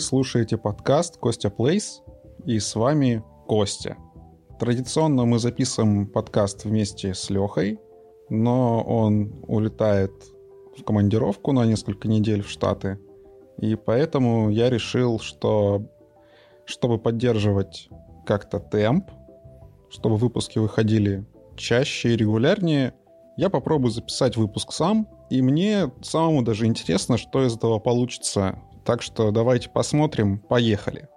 Слушаете подкаст Костя Плейс, и с вами Костя. Традиционно мы записываем подкаст вместе с Лехой, но он улетает в командировку на несколько недель в Штаты, и поэтому я решил, что чтобы поддерживать как-то темп, чтобы выпуски выходили чаще и регулярнее, я попробую записать выпуск сам, и мне самому даже интересно, что из этого получится так что давайте посмотрим. Поехали.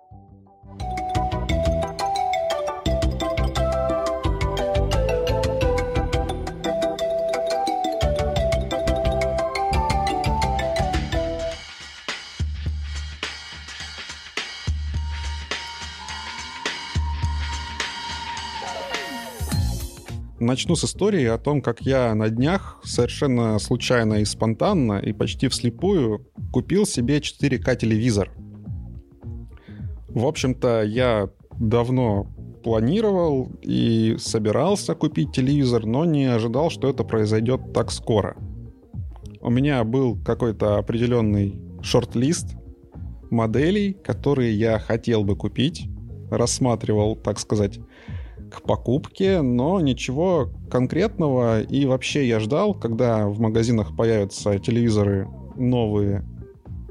Начну с истории о том, как я на днях совершенно случайно и спонтанно и почти вслепую купил себе 4К телевизор. В общем-то, я давно планировал и собирался купить телевизор, но не ожидал, что это произойдет так скоро. У меня был какой-то определенный шорт-лист моделей, которые я хотел бы купить, рассматривал, так сказать, к покупке, но ничего конкретного. И вообще я ждал, когда в магазинах появятся телевизоры новые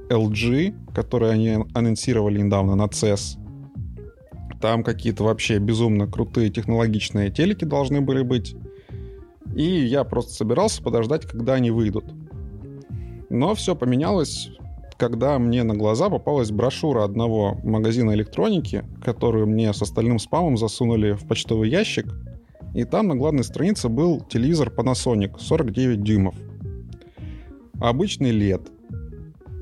LG, которые они анонсировали недавно на CES. Там какие-то вообще безумно крутые технологичные телеки должны были быть. И я просто собирался подождать, когда они выйдут. Но все поменялось когда мне на глаза попалась брошюра одного магазина электроники, которую мне с остальным спамом засунули в почтовый ящик, и там на главной странице был телевизор Panasonic 49 дюймов. Обычный LED.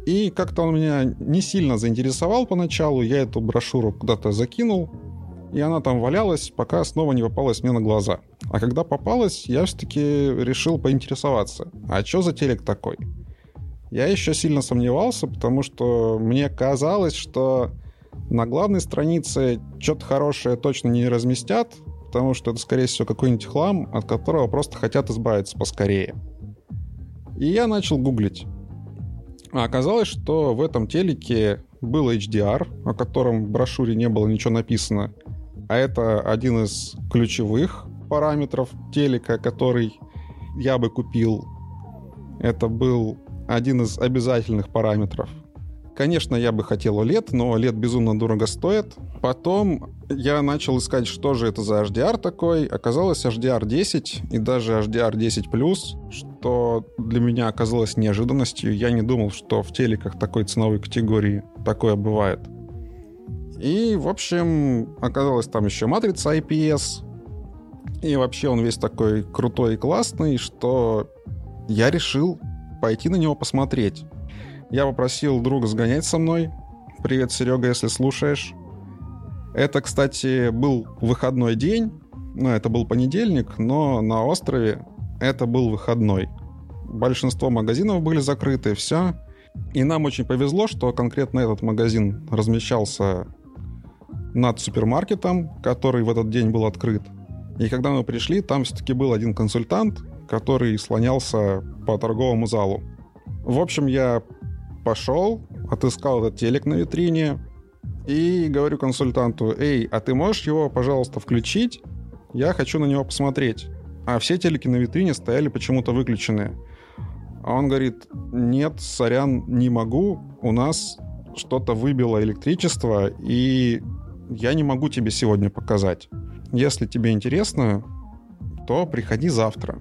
И как-то он меня не сильно заинтересовал поначалу, я эту брошюру куда-то закинул, и она там валялась, пока снова не попалась мне на глаза. А когда попалась, я все-таки решил поинтересоваться, а что за телек такой? Я еще сильно сомневался, потому что мне казалось, что на главной странице что-то хорошее точно не разместят, потому что это, скорее всего, какой-нибудь хлам, от которого просто хотят избавиться поскорее. И я начал гуглить. А оказалось, что в этом телеке был HDR, о котором в брошюре не было ничего написано. А это один из ключевых параметров телека, который я бы купил. Это был один из обязательных параметров. Конечно, я бы хотел OLED, но OLED безумно дорого стоит. Потом я начал искать, что же это за HDR такой. Оказалось HDR 10 и даже HDR 10+, что для меня оказалось неожиданностью. Я не думал, что в телеках такой ценовой категории такое бывает. И, в общем, оказалось там еще матрица IPS. И вообще он весь такой крутой и классный, что я решил пойти на него посмотреть. Я попросил друга сгонять со мной. Привет, Серега, если слушаешь. Это, кстати, был выходной день. Ну, это был понедельник, но на острове это был выходной. Большинство магазинов были закрыты, все. И нам очень повезло, что конкретно этот магазин размещался над супермаркетом, который в этот день был открыт. И когда мы пришли, там все-таки был один консультант, который слонялся по торговому залу. В общем, я пошел, отыскал этот телек на витрине и говорю консультанту, «Эй, а ты можешь его, пожалуйста, включить? Я хочу на него посмотреть». А все телеки на витрине стояли почему-то выключенные. А он говорит, нет, сорян, не могу, у нас что-то выбило электричество, и я не могу тебе сегодня показать. Если тебе интересно, то приходи завтра.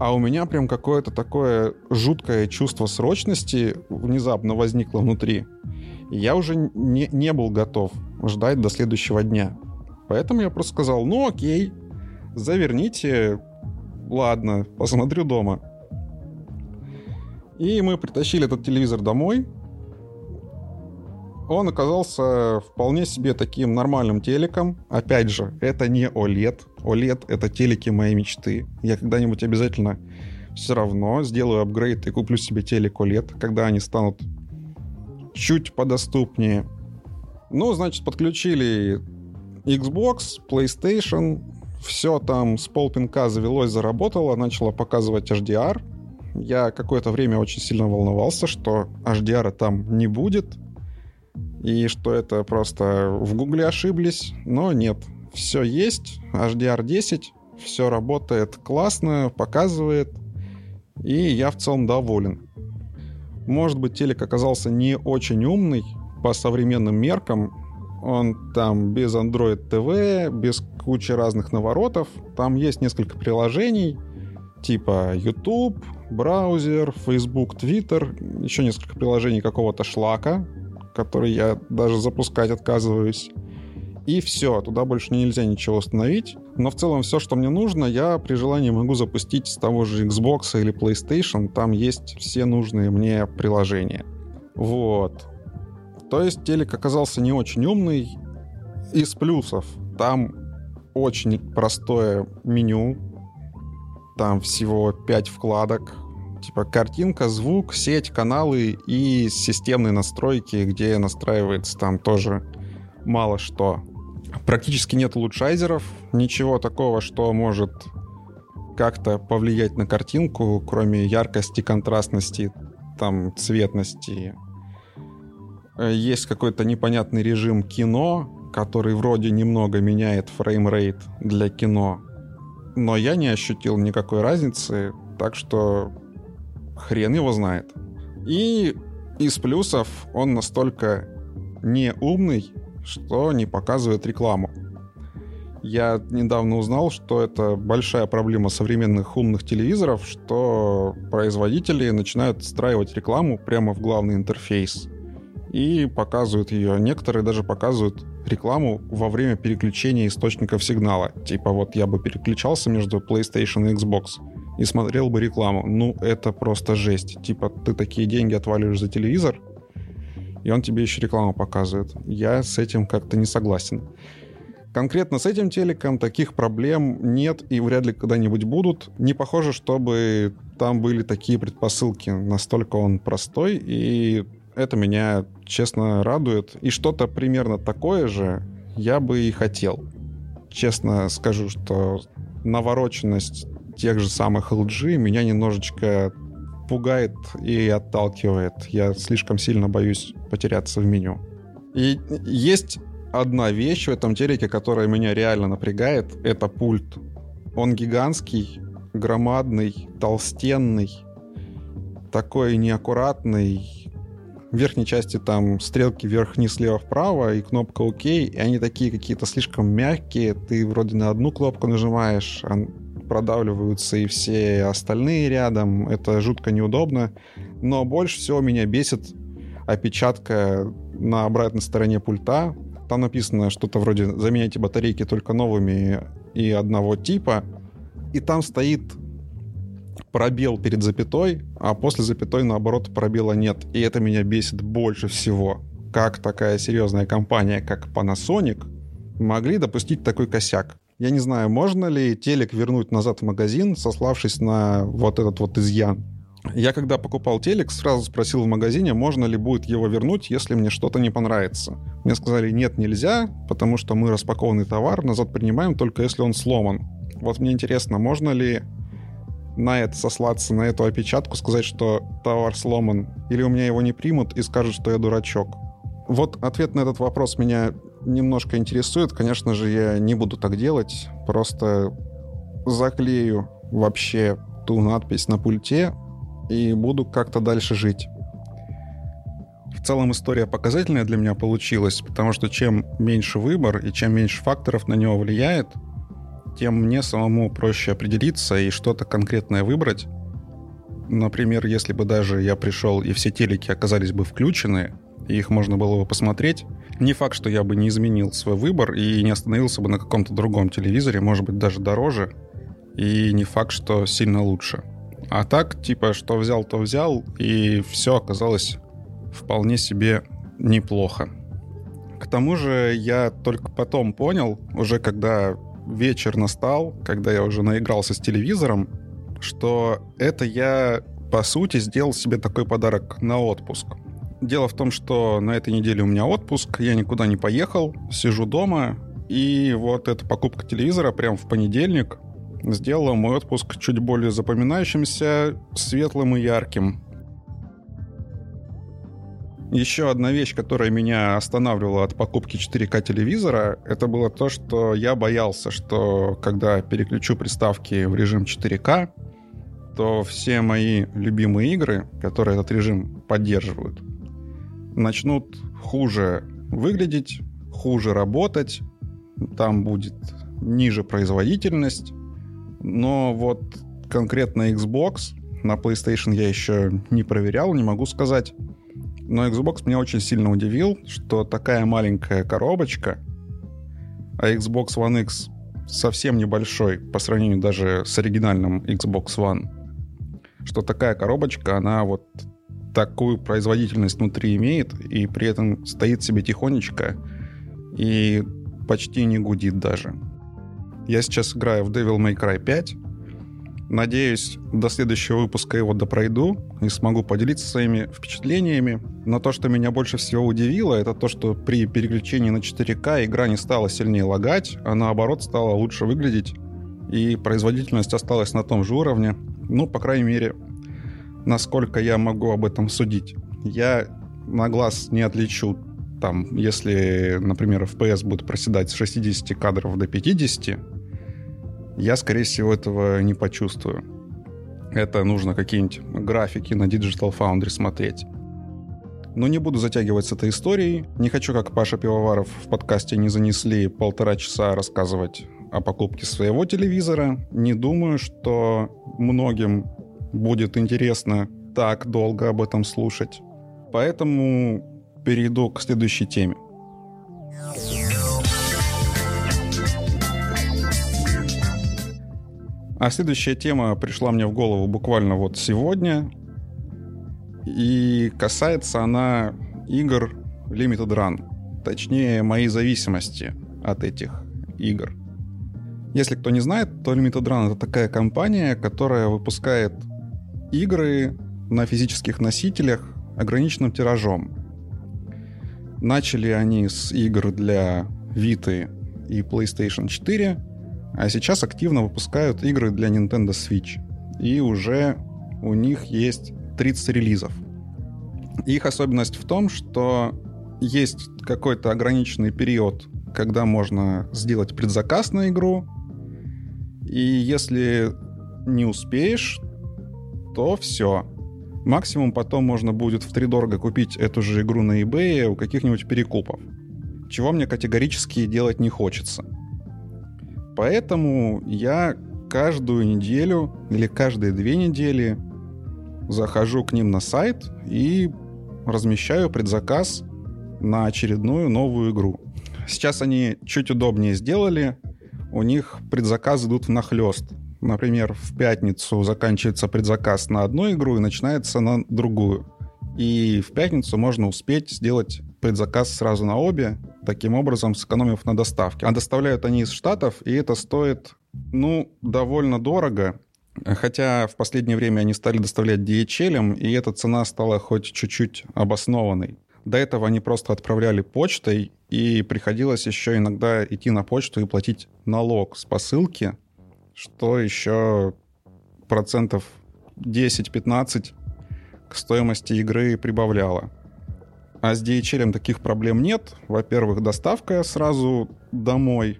А у меня прям какое-то такое жуткое чувство срочности внезапно возникло внутри. Я уже не, не был готов ждать до следующего дня. Поэтому я просто сказал, ну окей, заверните, ладно, посмотрю дома. И мы притащили этот телевизор домой, он оказался вполне себе таким нормальным телеком. Опять же, это не OLED. OLED — это телеки моей мечты. Я когда-нибудь обязательно все равно сделаю апгрейд и куплю себе телек OLED, когда они станут чуть подоступнее. Ну, значит, подключили Xbox, PlayStation, все там с полпинка завелось, заработало, начало показывать HDR. Я какое-то время очень сильно волновался, что HDR там не будет, и что это просто в Гугле ошиблись, но нет. Все есть, HDR 10, все работает классно, показывает, и я в целом доволен. Может быть, телек оказался не очень умный по современным меркам. Он там без Android TV, без кучи разных наворотов. Там есть несколько приложений, типа YouTube, браузер, Facebook, Twitter, еще несколько приложений какого-то шлака, который я даже запускать отказываюсь. И все, туда больше нельзя ничего установить. Но в целом все, что мне нужно, я при желании могу запустить с того же Xbox или PlayStation. Там есть все нужные мне приложения. Вот. То есть телек оказался не очень умный. Из плюсов там очень простое меню. Там всего 5 вкладок. Типа картинка, звук, сеть, каналы и системные настройки, где настраивается там тоже мало что. Практически нет улучшайзеров, ничего такого, что может как-то повлиять на картинку, кроме яркости, контрастности, там, цветности. Есть какой-то непонятный режим кино, который вроде немного меняет framerate для кино, но я не ощутил никакой разницы, так что хрен его знает. И из плюсов он настолько неумный, что не показывает рекламу. Я недавно узнал, что это большая проблема современных умных телевизоров, что производители начинают встраивать рекламу прямо в главный интерфейс и показывают ее. Некоторые даже показывают рекламу во время переключения источников сигнала. Типа вот я бы переключался между PlayStation и Xbox и смотрел бы рекламу. Ну, это просто жесть. Типа ты такие деньги отваливаешь за телевизор, и он тебе еще рекламу показывает. Я с этим как-то не согласен. Конкретно с этим телеком таких проблем нет и вряд ли когда-нибудь будут. Не похоже, чтобы там были такие предпосылки. Настолько он простой, и это меня, честно, радует. И что-то примерно такое же я бы и хотел. Честно скажу, что навороченность тех же самых LG меня немножечко пугает и отталкивает. Я слишком сильно боюсь потеряться в меню. И есть одна вещь в этом телеке, которая меня реально напрягает. Это пульт. Он гигантский, громадный, толстенный, такой неаккуратный. В верхней части там стрелки вверх-вниз, слева-вправо и кнопка ОК. И они такие какие-то слишком мягкие. Ты вроде на одну кнопку нажимаешь, а продавливаются и все остальные рядом. Это жутко неудобно. Но больше всего меня бесит опечатка на обратной стороне пульта. Там написано что-то вроде «заменяйте батарейки только новыми и одного типа». И там стоит пробел перед запятой, а после запятой, наоборот, пробела нет. И это меня бесит больше всего. Как такая серьезная компания, как Panasonic, могли допустить такой косяк? Я не знаю, можно ли телек вернуть назад в магазин, сославшись на вот этот вот изъян. Я когда покупал телек, сразу спросил в магазине, можно ли будет его вернуть, если мне что-то не понравится. Мне сказали, нет, нельзя, потому что мы распакованный товар назад принимаем только если он сломан. Вот мне интересно, можно ли на это сослаться, на эту опечатку, сказать, что товар сломан, или у меня его не примут и скажут, что я дурачок. Вот ответ на этот вопрос меня немножко интересует. Конечно же, я не буду так делать. Просто заклею вообще ту надпись на пульте и буду как-то дальше жить. В целом история показательная для меня получилась, потому что чем меньше выбор и чем меньше факторов на него влияет, тем мне самому проще определиться и что-то конкретное выбрать. Например, если бы даже я пришел и все телеки оказались бы включены, и их можно было бы посмотреть, не факт, что я бы не изменил свой выбор и не остановился бы на каком-то другом телевизоре, может быть, даже дороже, и не факт, что сильно лучше. А так, типа, что взял, то взял, и все оказалось вполне себе неплохо. К тому же я только потом понял, уже когда вечер настал, когда я уже наигрался с телевизором, что это я, по сути, сделал себе такой подарок на отпуск. Дело в том, что на этой неделе у меня отпуск, я никуда не поехал, сижу дома, и вот эта покупка телевизора прям в понедельник сделало мой отпуск чуть более запоминающимся, светлым и ярким. Еще одна вещь, которая меня останавливала от покупки 4К телевизора, это было то, что я боялся, что когда переключу приставки в режим 4К, то все мои любимые игры, которые этот режим поддерживают, начнут хуже выглядеть, хуже работать, там будет ниже производительность, но вот конкретно Xbox, на PlayStation я еще не проверял, не могу сказать, но Xbox меня очень сильно удивил, что такая маленькая коробочка, а Xbox One X совсем небольшой по сравнению даже с оригинальным Xbox One, что такая коробочка, она вот такую производительность внутри имеет и при этом стоит себе тихонечко и почти не гудит даже. Я сейчас играю в Devil May Cry 5, Надеюсь, до следующего выпуска его допройду и смогу поделиться своими впечатлениями. Но то, что меня больше всего удивило, это то, что при переключении на 4К игра не стала сильнее лагать, а наоборот стала лучше выглядеть, и производительность осталась на том же уровне. Ну, по крайней мере, насколько я могу об этом судить. Я на глаз не отличу там, если, например, FPS будет проседать с 60 кадров до 50, я, скорее всего, этого не почувствую. Это нужно какие-нибудь графики на Digital Foundry смотреть. Но не буду затягивать с этой историей. Не хочу, как Паша Пивоваров в подкасте не занесли полтора часа рассказывать о покупке своего телевизора. Не думаю, что многим будет интересно так долго об этом слушать. Поэтому перейду к следующей теме. А следующая тема пришла мне в голову буквально вот сегодня. И касается она игр Limited Run. Точнее, моей зависимости от этих игр. Если кто не знает, то Limited Run — это такая компания, которая выпускает игры на физических носителях ограниченным тиражом. Начали они с игр для Vita и PlayStation 4, а сейчас активно выпускают игры для Nintendo Switch. И уже у них есть 30 релизов. Их особенность в том, что есть какой-то ограниченный период, когда можно сделать предзаказ на игру. И если не успеешь, то все. Максимум потом можно будет в три дорого купить эту же игру на eBay у каких-нибудь перекупов. Чего мне категорически делать не хочется. Поэтому я каждую неделю или каждые две недели захожу к ним на сайт и размещаю предзаказ на очередную новую игру. Сейчас они чуть удобнее сделали. У них предзаказы идут в нахлест. Например, в пятницу заканчивается предзаказ на одну игру и начинается на другую. И в пятницу можно успеть сделать предзаказ сразу на обе, таким образом сэкономив на доставке. А доставляют они из Штатов, и это стоит, ну, довольно дорого. Хотя в последнее время они стали доставлять DHL, и эта цена стала хоть чуть-чуть обоснованной. До этого они просто отправляли почтой, и приходилось еще иногда идти на почту и платить налог с посылки, что еще процентов 10-15 к стоимости игры прибавляло. А с DHL таких проблем нет. Во-первых, доставка сразу домой.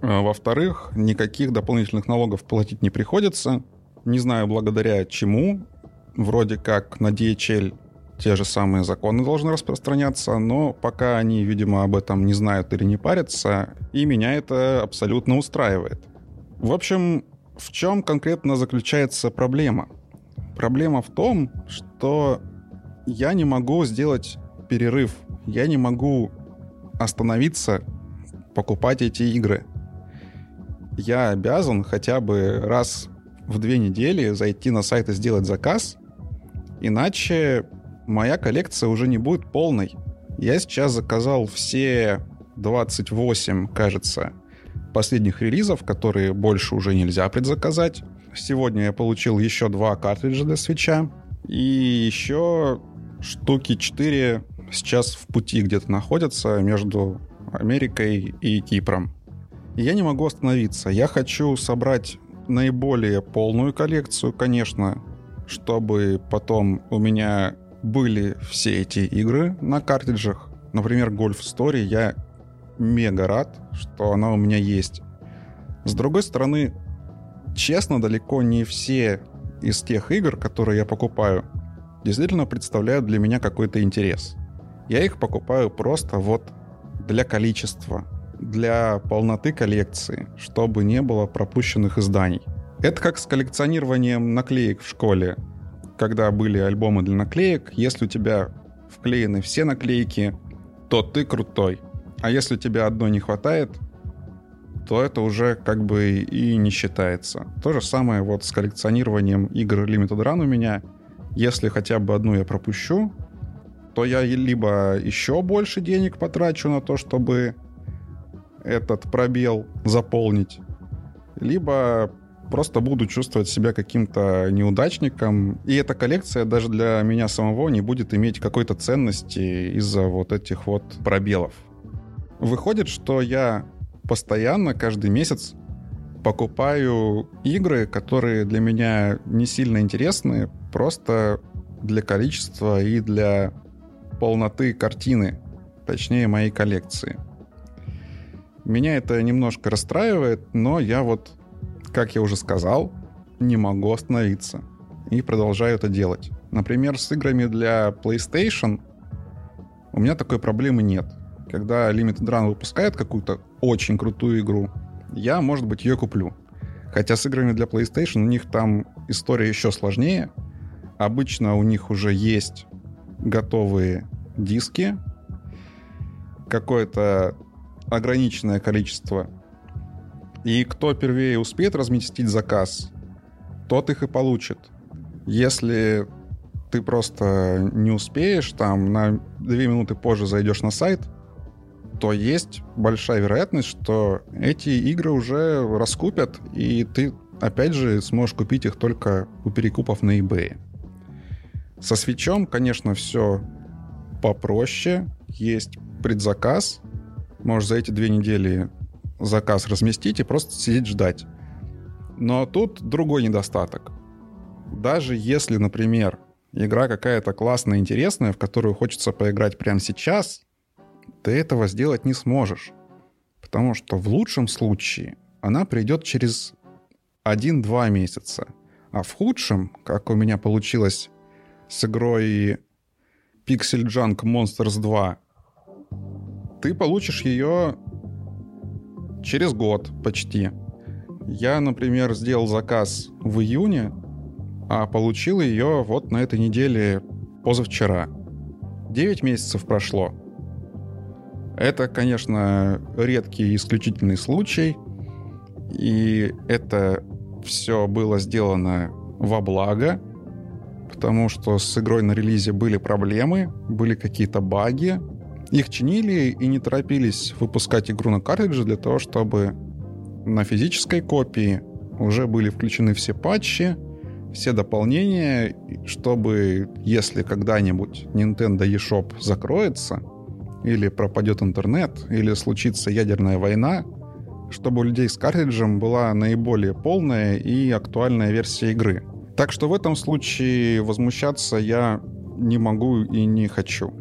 А во-вторых, никаких дополнительных налогов платить не приходится. Не знаю, благодаря чему. Вроде как на DHL те же самые законы должны распространяться, но пока они, видимо, об этом не знают или не парятся, и меня это абсолютно устраивает. В общем, в чем конкретно заключается проблема? Проблема в том, что я не могу сделать перерыв. Я не могу остановиться, покупать эти игры. Я обязан хотя бы раз в две недели зайти на сайт и сделать заказ, иначе моя коллекция уже не будет полной. Я сейчас заказал все 28, кажется, последних релизов, которые больше уже нельзя предзаказать. Сегодня я получил еще два картриджа для свеча. И еще штуки 4 сейчас в пути где-то находятся между Америкой и Кипром. Я не могу остановиться. Я хочу собрать наиболее полную коллекцию, конечно, чтобы потом у меня были все эти игры на картриджах. Например, Golf Story я мега рад, что она у меня есть. С другой стороны, честно, далеко не все из тех игр, которые я покупаю, действительно представляют для меня какой-то интерес. Я их покупаю просто вот для количества, для полноты коллекции, чтобы не было пропущенных изданий. Это как с коллекционированием наклеек в школе. Когда были альбомы для наклеек, если у тебя вклеены все наклейки, то ты крутой. А если тебе одной не хватает, то это уже как бы и не считается. То же самое вот с коллекционированием игр Limited Run у меня. Если хотя бы одну я пропущу, то я либо еще больше денег потрачу на то, чтобы этот пробел заполнить, либо просто буду чувствовать себя каким-то неудачником. И эта коллекция даже для меня самого не будет иметь какой-то ценности из-за вот этих вот пробелов. Выходит, что я постоянно, каждый месяц покупаю игры, которые для меня не сильно интересны, просто для количества и для полноты картины, точнее моей коллекции. Меня это немножко расстраивает, но я вот, как я уже сказал, не могу остановиться и продолжаю это делать. Например, с играми для PlayStation у меня такой проблемы нет. Когда Limited Run выпускает какую-то очень крутую игру, я, может быть, ее куплю. Хотя с играми для PlayStation у них там история еще сложнее. Обычно у них уже есть готовые диски, какое-то ограниченное количество. И кто первее успеет разместить заказ, тот их и получит. Если ты просто не успеешь, там на две минуты позже зайдешь на сайт, то есть большая вероятность, что эти игры уже раскупят, и ты, опять же, сможешь купить их только у перекупов на eBay. Со свечом, конечно, все попроще. Есть предзаказ. Можешь за эти две недели заказ разместить и просто сидеть ждать. Но тут другой недостаток. Даже если, например, игра какая-то классная, интересная, в которую хочется поиграть прямо сейчас, ты этого сделать не сможешь. Потому что в лучшем случае она придет через 1-2 месяца. А в худшем, как у меня получилось с игрой Pixel Junk Monsters 2, ты получишь ее через год почти. Я, например, сделал заказ в июне, а получил ее вот на этой неделе позавчера. 9 месяцев прошло. Это, конечно, редкий исключительный случай, и это все было сделано во благо, потому что с игрой на релизе были проблемы, были какие-то баги. Их чинили и не торопились выпускать игру на картридже для того, чтобы на физической копии уже были включены все патчи, все дополнения, чтобы если когда-нибудь Nintendo eShop закроется — или пропадет интернет, или случится ядерная война, чтобы у людей с картриджем была наиболее полная и актуальная версия игры. Так что в этом случае возмущаться я не могу и не хочу.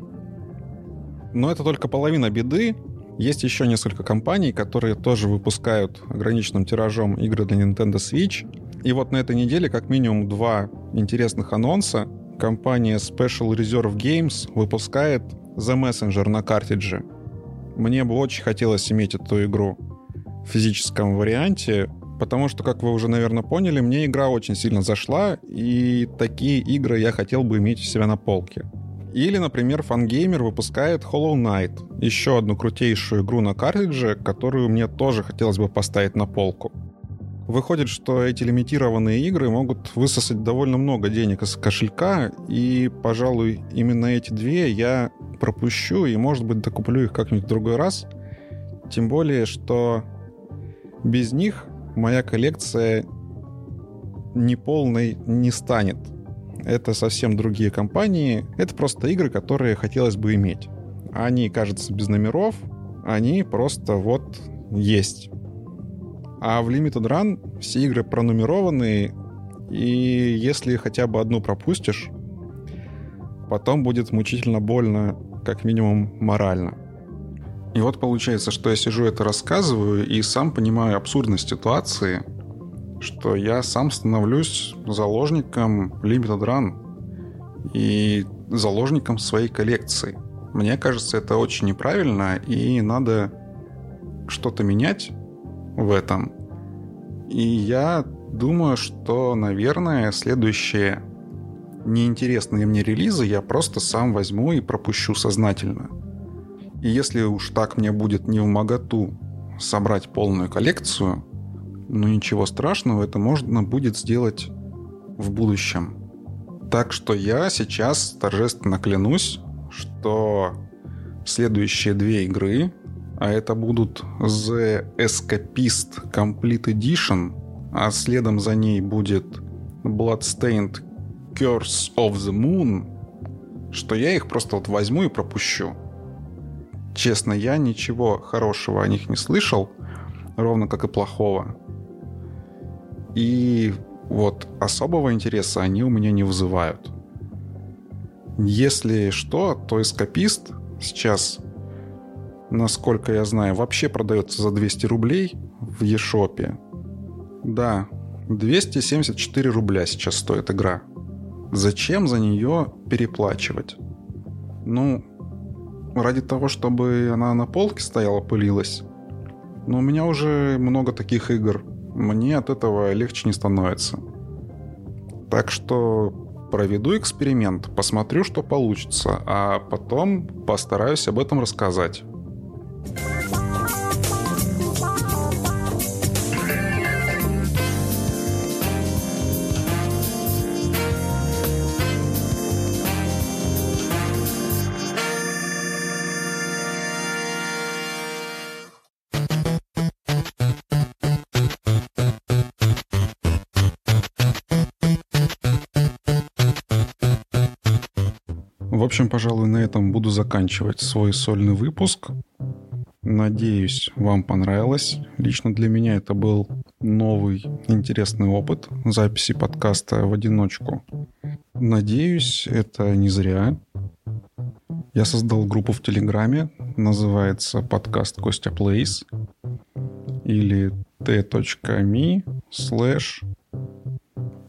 Но это только половина беды. Есть еще несколько компаний, которые тоже выпускают ограниченным тиражом игры для Nintendo Switch. И вот на этой неделе как минимум два интересных анонса. Компания Special Reserve Games выпускает The Messenger на картридже. Мне бы очень хотелось иметь эту игру в физическом варианте, потому что, как вы уже, наверное, поняли, мне игра очень сильно зашла, и такие игры я хотел бы иметь у себя на полке. Или, например, Fangamer выпускает Hollow Knight, еще одну крутейшую игру на картридже, которую мне тоже хотелось бы поставить на полку. Выходит, что эти лимитированные игры могут высосать довольно много денег из кошелька, и, пожалуй, именно эти две я пропущу и, может быть, докуплю их как-нибудь в другой раз. Тем более, что без них моя коллекция неполной не станет. Это совсем другие компании. Это просто игры, которые хотелось бы иметь. Они, кажется, без номеров. Они просто вот есть. А в Limited Run все игры пронумерованы, и если хотя бы одну пропустишь, потом будет мучительно больно, как минимум морально. И вот получается, что я сижу это рассказываю и сам понимаю абсурдность ситуации, что я сам становлюсь заложником Limited Run и заложником своей коллекции. Мне кажется, это очень неправильно, и надо что-то менять в этом. И я думаю, что, наверное, следующие неинтересные мне релизы я просто сам возьму и пропущу сознательно. И если уж так мне будет не в моготу собрать полную коллекцию, ну ничего страшного, это можно будет сделать в будущем. Так что я сейчас торжественно клянусь, что следующие две игры, а это будут The Escapist Complete Edition, а следом за ней будет Bloodstained Curse of the Moon, что я их просто вот возьму и пропущу. Честно, я ничего хорошего о них не слышал, ровно как и плохого. И вот особого интереса они у меня не вызывают. Если что, то эскапист сейчас, насколько я знаю, вообще продается за 200 рублей в Ешопе. Да, 274 рубля сейчас стоит игра. Зачем за нее переплачивать? Ну, ради того, чтобы она на полке стояла, пылилась. Но у меня уже много таких игр. Мне от этого легче не становится. Так что проведу эксперимент, посмотрю, что получится, а потом постараюсь об этом рассказать. В общем, пожалуй, на этом буду заканчивать свой сольный выпуск. Надеюсь, вам понравилось. Лично для меня это был новый интересный опыт записи подкаста в одиночку. Надеюсь, это не зря. Я создал группу в Телеграме, называется подкаст Костя Плейс или t.me slash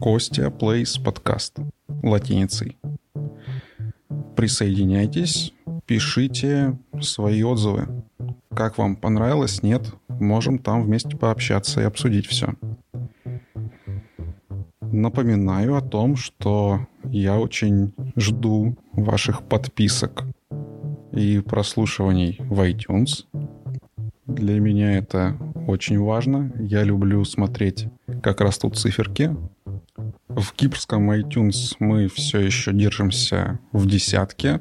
Костя Плейс подкаст латиницей присоединяйтесь, пишите свои отзывы. Как вам понравилось, нет, можем там вместе пообщаться и обсудить все. Напоминаю о том, что я очень жду ваших подписок и прослушиваний в iTunes. Для меня это очень важно. Я люблю смотреть, как растут циферки, в кипрском iTunes мы все еще держимся в десятке.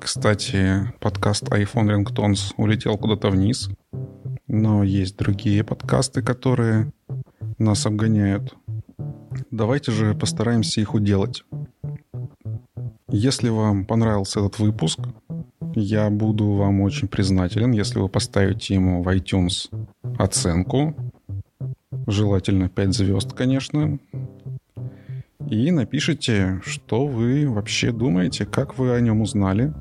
Кстати, подкаст iPhone Ringtones улетел куда-то вниз. Но есть другие подкасты, которые нас обгоняют. Давайте же постараемся их уделать. Если вам понравился этот выпуск, я буду вам очень признателен, если вы поставите ему в iTunes оценку. Желательно 5 звезд, конечно и напишите, что вы вообще думаете, как вы о нем узнали,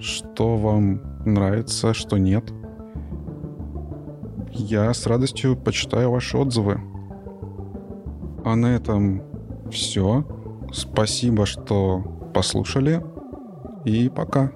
что вам нравится, что нет. Я с радостью почитаю ваши отзывы. А на этом все. Спасибо, что послушали. И пока.